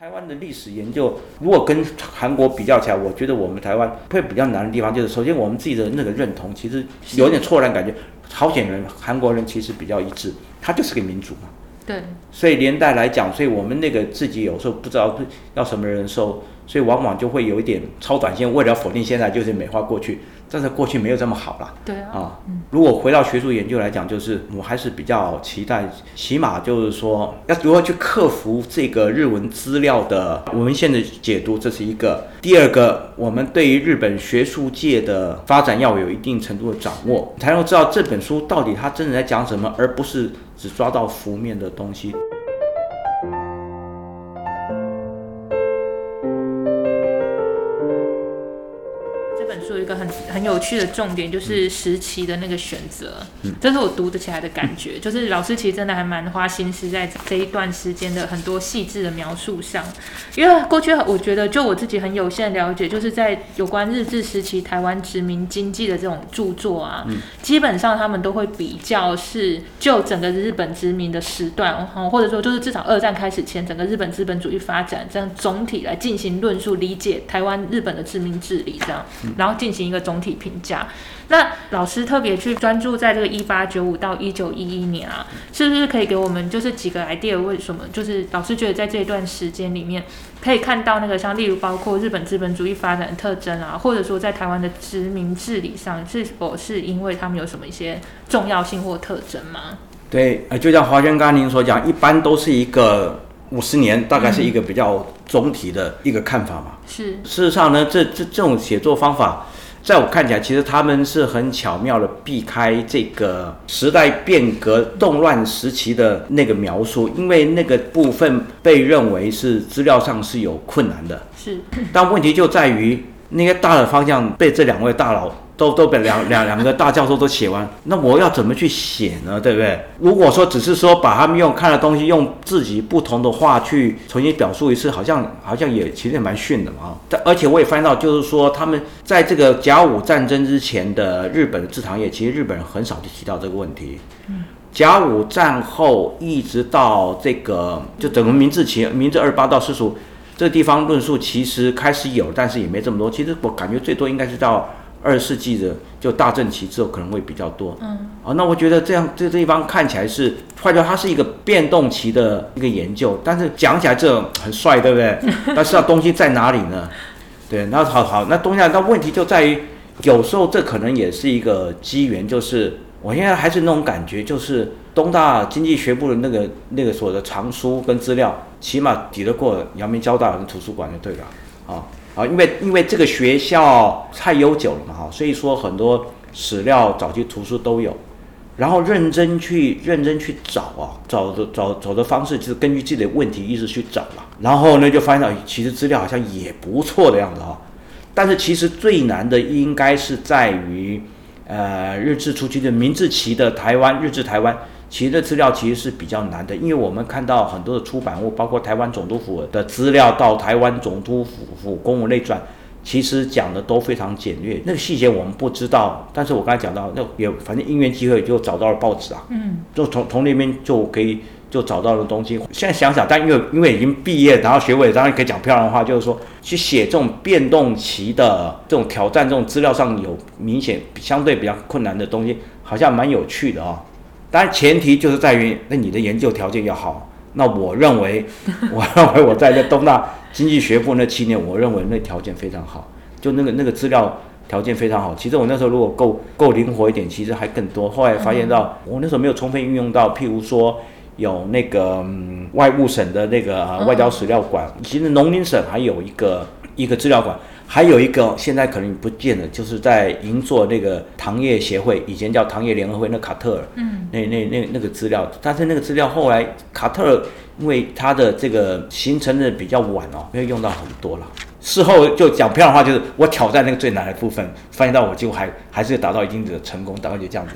台湾的历史研究，如果跟韩国比较起来，我觉得我们台湾会比较难的地方，就是首先我们自己的那个认同，其实有点错乱感觉。朝鲜人、韩国人其实比较一致，他就是个民族嘛。对。所以连带来讲，所以我们那个自己有时候不知道要什么人收，所以往往就会有一点超短线，为了否定现在，就是美化过去。但是过去没有这么好了，对啊。啊，如果回到学术研究来讲，就是我还是比较期待，起码就是说要如何去克服这个日文资料的文献的解读，这是一个。第二个，我们对于日本学术界的发展要有一定程度的掌握，才能知道这本书到底它真的在讲什么，而不是只抓到浮面的东西。很很有趣的重点就是时期的那个选择，嗯这是我读得起来的感觉。就是老师其实真的还蛮花心思在这一段时间的很多细致的描述上，因为过去我觉得就我自己很有限了解，就是在有关日治时期台湾殖民经济的这种著作啊，基本上他们都会比较是就整个日本殖民的时段，或者说就是至少二战开始前整个日本资本主义发展这样总体来进行论述理解台湾日本的殖民治理这样，然后进行。一个总体评价，那老师特别去专注在这个一八九五到一九一一年啊，是不是可以给我们就是几个 idea？为什么就是老师觉得在这一段时间里面可以看到那个像例如包括日本资本主义发展的特征啊，或者说在台湾的殖民治理上，是否是因为他们有什么一些重要性或特征吗？对，呃，就像华轩刚刚您所讲，一般都是一个五十年，大概是一个比较总体的一个看法嘛。是，事实上呢，这这这种写作方法。在我看起来，其实他们是很巧妙的避开这个时代变革动乱时期的那个描述，因为那个部分被认为是资料上是有困难的。是，但问题就在于那些大的方向被这两位大佬。都都被两两两个大教授都写完，那我要怎么去写呢？对不对？如果说只是说把他们用看的东西用自己不同的话去重新表述一次，好像好像也其实也蛮逊的嘛。但而且我也翻到，就是说他们在这个甲午战争之前的日本的制糖业，其实日本人很少去提到这个问题。甲午战后一直到这个就整个明治期，明治二八到四十五这个地方论述其实开始有，但是也没这么多。其实我感觉最多应该是到。二十世纪的就大正期之后可能会比较多，嗯，啊，那我觉得这样这这地方看起来是，或者它是一个变动期的一个研究，但是讲起来这很帅，对不对？但是东西在哪里呢？对，那好好，那东西那问题就在于，有时候这可能也是一个机缘，就是我现在还是那种感觉，就是东大经济学部的那个那个所的藏书跟资料，起码抵得过阳明交大的图书馆就对了，啊。啊，因为因为这个学校太悠久了嘛，哈，所以说很多史料、早期图书都有，然后认真去认真去找啊，找的找找的方式就是根据自己的问题一直去找嘛，然后呢就发现到其实资料好像也不错的样子哈，但是其实最难的应该是在于，呃，日治初期的明治期的台湾，日治台湾。其实这资料其实是比较难的，因为我们看到很多的出版物，包括台湾总督府的资料到台湾总督府府公务内传，其实讲的都非常简略，那个细节我们不知道。但是我刚才讲到，那也反正因缘机会就找到了报纸啊，嗯，就从从那边就可以就找到了东西。现在想想，但因为因为已经毕业，然后学位当然可以讲漂亮的话，就是说去写这种变动期的这种挑战，这种资料上有明显相对比较困难的东西，好像蛮有趣的啊。当然，前提就是在于那你的研究条件要好。那我认为，我认为我在那东大经济学部那七年，我认为那条件非常好，就那个那个资料条件非常好。其实我那时候如果够够灵活一点，其实还更多。后来发现到我那时候没有充分运用到，譬如说有那个嗯外务省的那个外交史料馆，其实农林省还有一个一个资料馆。还有一个现在可能不见了，就是在银座那个糖业协会，以前叫糖业联合会，那卡特尔，嗯，那那那那个资料，但是那个资料后来卡特尔因为它的这个形成的比较晚哦，没有用到很多了。事后就讲漂亮话，就是我挑战那个最难的部分，发现到我就还还是达到一定的成功，大概就这样子。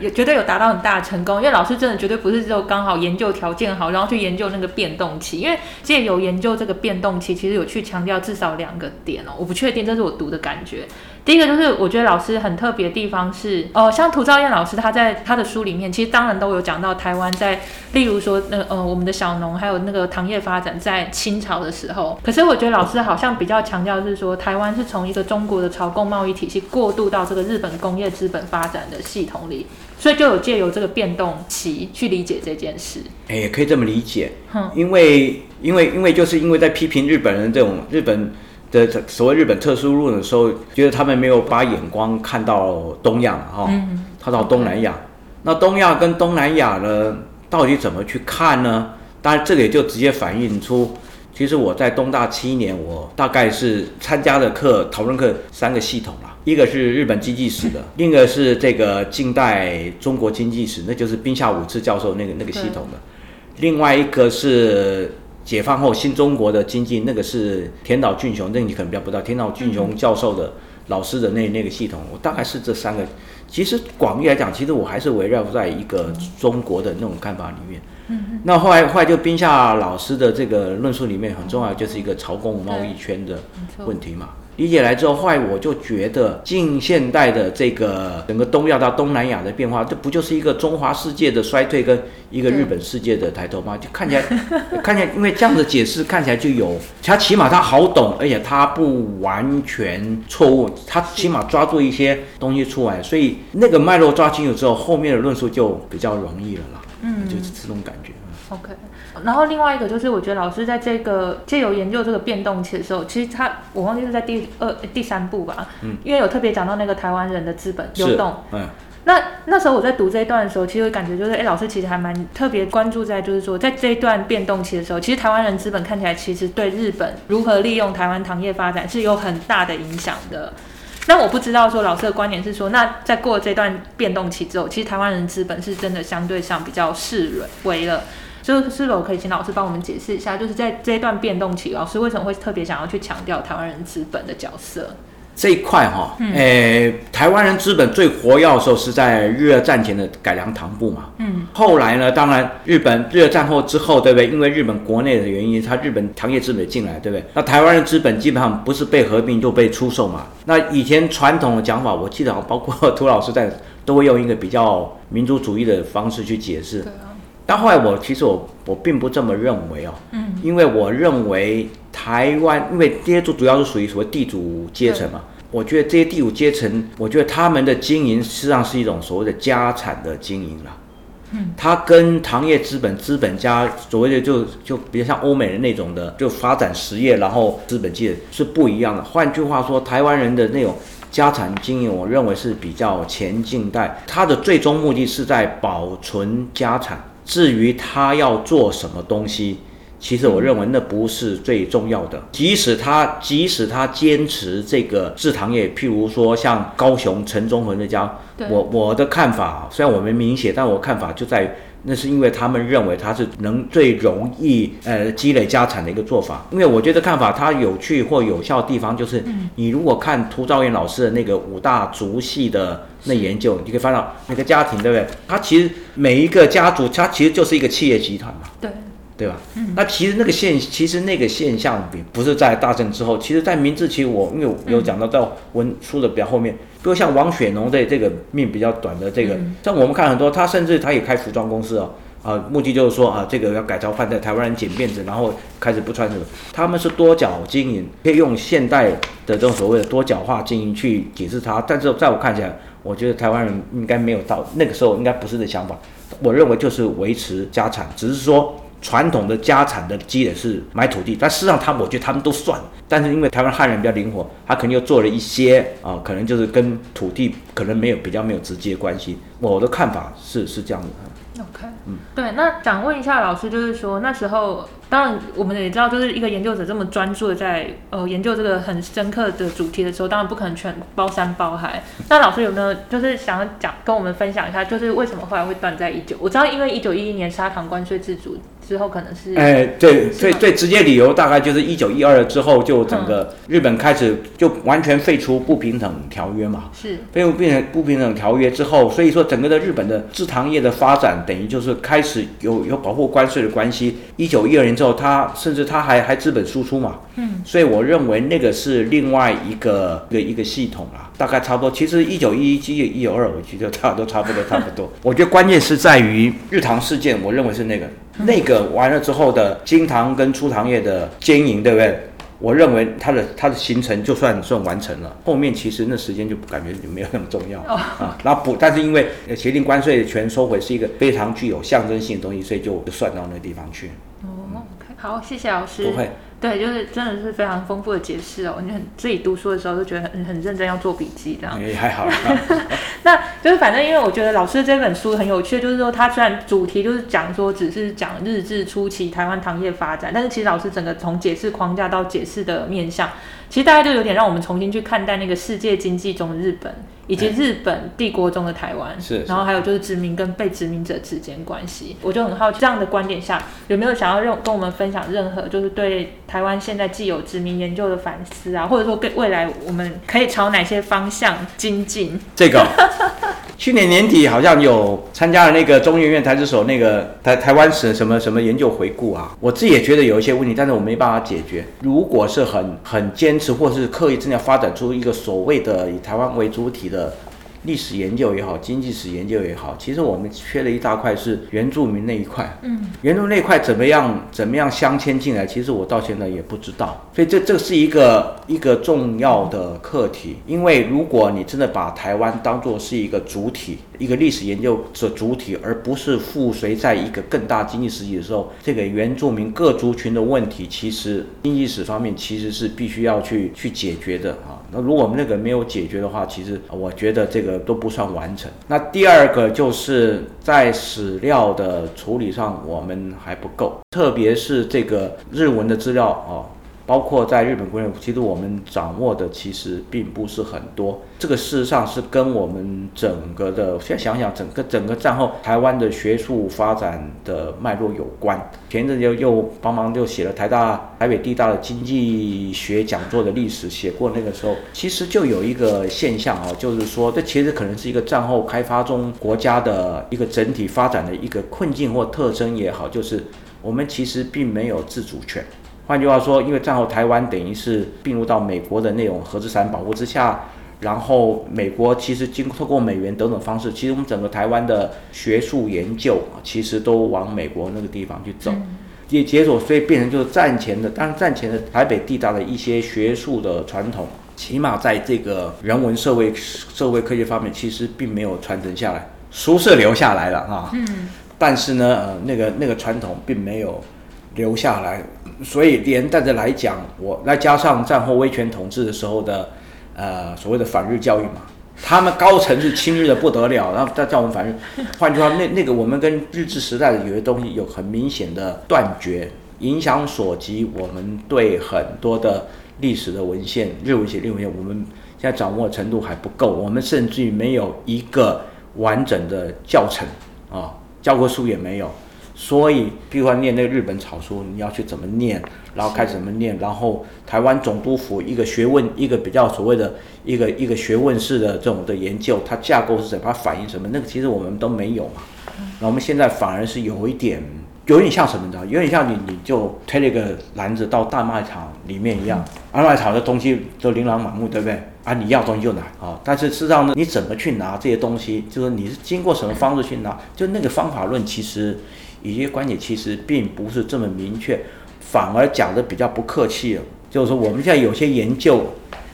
有 绝对有达到很大的成功，因为老师真的绝对不是就刚好研究条件好，然后去研究那个变动期，因为借有研究这个变动期，其实有去强调至少两个点哦，我不确定，这是我读的感觉。第一个就是我觉得老师很特别的地方是，呃，像涂兆燕老师他在他的书里面，其实当然都有讲到台湾在，例如说那呃我们的小农还有那个糖业发展在清朝的时候，可是我觉得老师好像比较强调是说，台湾是从一个中国的朝贡贸易体系过渡到这个日本工业资本发展的系统里，所以就有借由这个变动期去理解这件事。哎，也可以这么理解，因为因为因为就是因为在批评日本人这种日本。的所谓日本特殊论的时候，觉得他们没有把眼光看到东亚哈，他到东南亚。那东亚跟东南亚呢，到底怎么去看呢？当然，这个也就直接反映出，其实我在东大七年，我大概是参加的课讨论课三个系统啦，一个是日本经济史的，另一个是这个近代中国经济史，那就是冰下武次教授那个那个系统的，另外一个是。解放后新中国的经济，那个是田岛俊雄，那你可能比较不知道。田岛俊雄教授的老师的那那个系统，我大概是这三个。其实广义来讲，其实我还是围绕在一个中国的那种看法里面。嗯那后来后来就冰夏老师的这个论述里面很重要，就是一个朝贡贸易圈的问题嘛。理解来之后，后来我就觉得近现代的这个整个东亚到东南亚的变化，这不就是一个中华世界的衰退跟一个日本世界的抬头吗？就看起来，看起来，因为这样的解释看起来就有，他起码他好懂，而且他不完全错误，他起码抓住一些东西出来，所以那个脉络抓清楚之后，后面的论述就比较容易了啦。嗯，就是这种感觉。OK。然后另外一个就是，我觉得老师在这个借由研究这个变动期的时候，其实他我忘记是在第二第三部吧，嗯，因为有特别讲到那个台湾人的资本流动，嗯，那那时候我在读这一段的时候，其实感觉就是，哎，老师其实还蛮特别关注在，就是说在这一段变动期的时候，其实台湾人资本看起来其实对日本如何利用台湾糖业发展是有很大的影响的。那我不知道说老师的观点是说，那在过这段变动期之后，其实台湾人资本是真的相对上比较示威了。就是否可以请老师帮我们解释一下，就是在这一段变动期，老师为什么会特别想要去强调台湾人资本的角色这一块哈？诶，台湾人资本最活跃的时候是在日俄战前的改良糖部嘛。嗯。后来呢，当然日本日俄战后之后，对不对？因为日本国内的原因，他日本糖业资本进来，对不对？那台湾人资本基本上不是被合并就被出售嘛。那以前传统的讲法，我记得包括涂老师在都会用一个比较民族主义的方式去解释。但后来我其实我我并不这么认为哦，嗯，因为我认为台湾，因为这些主主要是属于所谓地主阶层嘛，我觉得这些地主阶层，我觉得他们的经营实际上是一种所谓的家产的经营了，嗯，它跟糖业资本资本家所谓的就就比较像欧美人那种的，就发展实业然后资本界是不一样的。换句话说，台湾人的那种家产经营，我认为是比较前近代，它的最终目的是在保存家产。至于他要做什么东西，其实我认为那不是最重要的。即使他即使他坚持这个制糖业，譬如说像高雄陈忠和那家，我我的看法虽然我没明写，但我看法就在。那是因为他们认为它是能最容易呃积累家产的一个做法。因为我觉得看法它有趣或有效的地方，就是你如果看涂兆元老师的那个五大族系的那研究，你可以翻到那个家庭，对不对？它其实每一个家族，它其实就是一个企业集团嘛。对。对吧？嗯，那其实那个现，其实那个现象比不是在大正之后，其实在明治期，我因为有讲到在文书的比较后面，比如像王雪农的这个命比较短的这个，像我们看很多，他甚至他也开服装公司哦，啊，目的就是说啊，这个要改造换代，台湾人剪辫子，然后开始不穿这个，他们是多角经营，可以用现代的这种所谓的多角化经营去解释它，但是在我看起来，我觉得台湾人应该没有到那个时候，应该不是的想法，我认为就是维持家产，只是说。传统的家产的积累是买土地，但事实上他我觉得他们都算，但是因为台湾汉人比较灵活，他肯定又做了一些啊，可能就是跟土地可能没有比较没有直接关系。我的看法是是这样的。OK，嗯，对，那想问一下老师，就是说那时候，当然我们也知道，就是一个研究者这么专注的在呃研究这个很深刻的主题的时候，当然不可能全包山包海。那老师有没有就是想要讲跟我们分享一下，就是为什么后来会断在一九？我知道因为一九一一年砂糖关税自主。之后可能是哎，对，最最直接理由大概就是一九一二之后，就整个日本开始就完全废除不平等条约嘛。是废除不平不平等条约之后，所以说整个的日本的制糖业的发展，等于就是开始有有保护关税的关系。一九一二年之后。之后，它甚至它还还资本输出嘛，嗯，所以我认为那个是另外一个一个一个系统啦，大概差不多。其实一九一一、一一九二，我觉得差不多差不多差不多。我觉得关键是在于日唐事件，我认为是那个那个完了之后的金堂跟初唐业的经营，对不对？我认为它的它的行程就算算完成了，后面其实那时间就感觉就没有那么重要啊。然后补，但是因为协定关税权收回是一个非常具有象征性的东西，所以就算到那个地方去。好，谢谢老师。不会。对，就是真的是非常丰富的解释哦。你很自己读书的时候就觉得很很认真，要做笔记这样。也还好。那就是反正因为我觉得老师这本书很有趣，就是说他虽然主题就是讲说只是讲日治初期台湾糖业发展，但是其实老师整个从解释框架到解释的面向，其实大家就有点让我们重新去看待那个世界经济中的日本。以及日本帝国中的台湾，是，然后还有就是殖民跟被殖民者之间关系，我就很好奇，这样的观点下有没有想要任跟我们分享任何就是对台湾现在既有殖民研究的反思啊，或者说对未来我们可以朝哪些方向精进？这个。去年年底好像有参加了那个中研院台资所那个台台湾史什么什么研究回顾啊，我自己也觉得有一些问题，但是我没办法解决。如果是很很坚持，或是刻意真的发展出一个所谓的以台湾为主体的。历史研究也好，经济史研究也好，其实我们缺了一大块是原住民那一块。嗯，原住民那一块怎么样怎么样镶嵌进来？其实我到现在也不知道。所以这这是一个一个重要的课题。因为如果你真的把台湾当作是一个主体，一个历史研究的主体，而不是附随在一个更大经济实体的时候，这个原住民各族群的问题，其实经济史方面其实是必须要去去解决的啊。那如果我们那个没有解决的话，其实我觉得这个都不算完成。那第二个就是在史料的处理上，我们还不够，特别是这个日文的资料啊。包括在日本国内，其实我们掌握的其实并不是很多。这个事实上是跟我们整个的，现在想想，整个整个战后台湾的学术发展的脉络有关。前阵又又帮忙就写了台大台北地大的经济学讲座的历史，写过那个时候，其实就有一个现象啊，就是说这其实可能是一个战后开发中国家的一个整体发展的一个困境或特征也好，就是我们其实并没有自主权。换句话说，因为战后台湾等于是并入到美国的那种核资产保护之下，然后美国其实经透过美元等等方式，其实我们整个台湾的学术研究其实都往美国那个地方去走，也解锁，所以变成就是战前的，当然战前的台北地大的一些学术的传统，起码在这个人文社会社会科学方面，其实并没有传承下来，书是留下来了啊，嗯，但是呢，呃，那个那个传统并没有留下来。所以连带着来讲，我再加上战后威权统治的时候的，呃，所谓的反日教育嘛，他们高层是亲日的不得了，然后再叫我们反日。换句话，那那个我们跟日治时代的有些东西有很明显的断绝，影响所及，我们对很多的历史的文献、日文写、日文献，我们现在掌握程度还不够，我们甚至于没有一个完整的教程啊，教科书也没有。所以，比如说念那个日本草书，你要去怎么念，然后开始怎么念，然后台湾总督府一个学问，一个比较所谓的一个一个学问式的这种的研究，它架构是什么，它反映什么？那个其实我们都没有嘛。那我们现在反而是有一点，有点像什么的，有点像你你就推了一个篮子到大卖场里面一样，大卖场的东西都琳琅满目，对不对？啊，你要东西就拿啊，但是事实上呢，你怎么去拿这些东西，就是你是经过什么方式去拿，就那个方法论其实。一些观点其实并不是这么明确，反而讲的比较不客气了。就是说，我们现在有些研究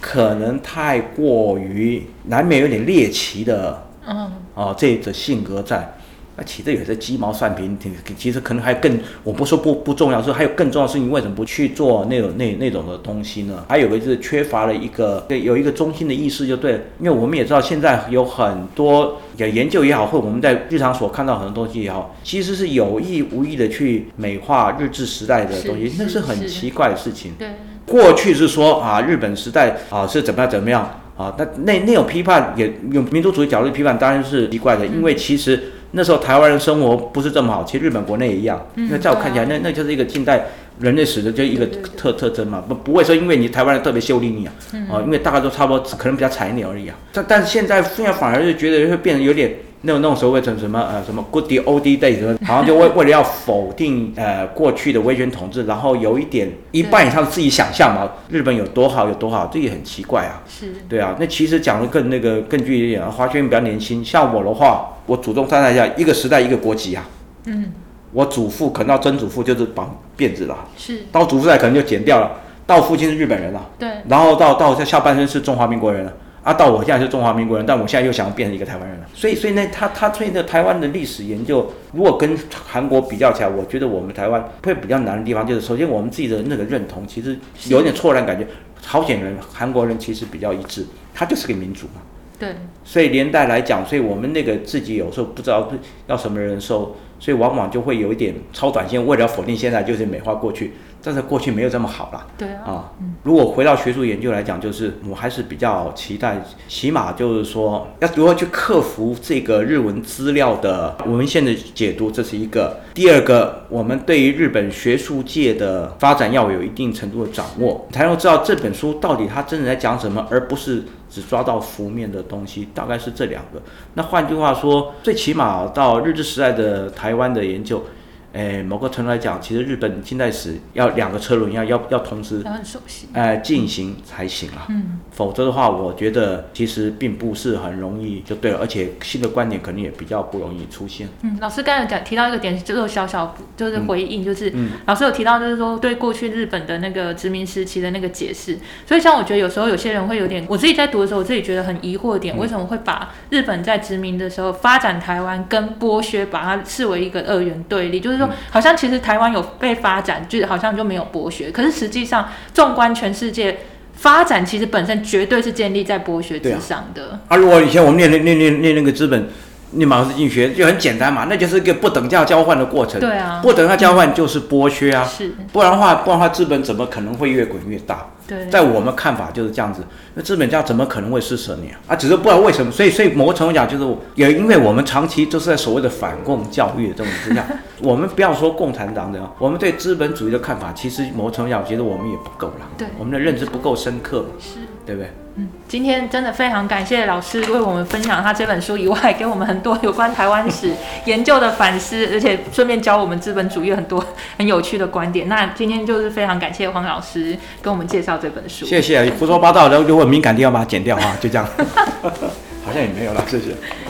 可能太过于难免有点猎奇的，嗯，哦，这的性格在。那其实也是鸡毛蒜皮，挺其实可能还更，我不说不不重要，说还有更重要的事情，为什么不去做那种那那种的东西呢？还有个就是缺乏了一个对有一个中心的意识就对，因为我们也知道现在有很多研究也好，或我们在日常所看到很多东西也好，其实是有意无意的去美化日治时代的东西，那是很奇怪的事情。对，过去是说啊，日本时代啊是怎么样怎么样啊，那那那种批判也用民族主义角度批判当然是奇怪的，因为其实。那时候台湾人生活不是这么好，其实日本国内也一样。因为在我看起来，那那就是一个近代人类史的就一个特特征嘛，不不会说因为你台湾人特别秀丽你啊，啊，因为大家都差不多，可能比较惨一点而已啊。但但是现在现在反而就觉得会变得有点那种那种所谓的什么呃什么 good old day 什么，好像就为为了要否定呃过去的威权统治，然后有一点一半以上自己想象嘛，日本有多好有多好，这也很奇怪啊。是，对啊，那其实讲的更那个更具体一点，华轩比较年轻，像我的话，我祖宗三代下一个时代一个国籍啊。嗯，我祖父可能到曾祖父就是绑辫子了，是，到祖父代可能就剪掉了，到父亲是日本人了，对，然后到到下半身是中华民国人了。啊，到我现在是中华民国人，但我现在又想要变成一个台湾人了。所以，所以呢，他他对的台湾的历史研究，如果跟韩国比较起来，我觉得我们台湾会比较难的地方，就是首先我们自己的那个认同其实有点错乱感觉。朝鲜人、韩国人其实比较一致，他就是个民族嘛。对。所以连带来讲，所以我们那个自己有时候不知道要什么人收，所以往往就会有一点超短线，为了否定现在，就是美化过去。但是过去没有这么好了，对啊，如果回到学术研究来讲，就是我还是比较期待，起码就是说要如何去克服这个日文资料的文献的解读，这是一个。第二个，我们对于日本学术界的发展要有一定程度的掌握，才能知道这本书到底它真的在讲什么，而不是只抓到浮面的东西。大概是这两个。那换句话说，最起码到日治时代的台湾的研究。诶，某个程度来讲，其实日本近代史要两个车轮要要要同时，很熟悉，诶进行才行啊。嗯，否则的话，我觉得其实并不是很容易就对了，而且新的观点肯定也比较不容易出现。嗯，老师刚才讲提到一个点，就是小小就是回应，就是老师有提到就是说对过去日本的那个殖民时期的那个解释。所以像我觉得有时候有些人会有点，我自己在读的时候，我自己觉得很疑惑点，为什么会把日本在殖民的时候发展台湾跟剥削把它视为一个二元对立，就是说。好像其实台湾有被发展，就好像就没有剥削。可是实际上，纵观全世界，发展其实本身绝对是建立在剥削之上的。啊，如果以前我们念念念念那个资本，念马克思经济学就很简单嘛，那就是一个不等价交换的过程。对啊，不等价交换就是剥削啊。是，不然的话，不然的话，资本怎么可能会越滚越大？对，在我们看法就是这样子。那资本家怎么可能会施舍你啊？啊，只是不知道为什么。所以，所以某个程度讲，就是也因为我们长期就是在所谓的反共教育的这种之下，我们不要说共产党的，我们对资本主义的看法，其实某个程度讲，觉得我们也不够了。对，我们的认知不够深刻。是，对不对？嗯，今天真的非常感谢老师为我们分享他这本书以外，给我们很多有关台湾史 研究的反思，而且顺便教我们资本主义很多很有趣的观点。那今天就是非常感谢黄老师跟我们介绍这本书。谢谢，胡说八道的，如果敏感地方把它剪掉啊，就这样。好像也没有了，谢谢。嗯。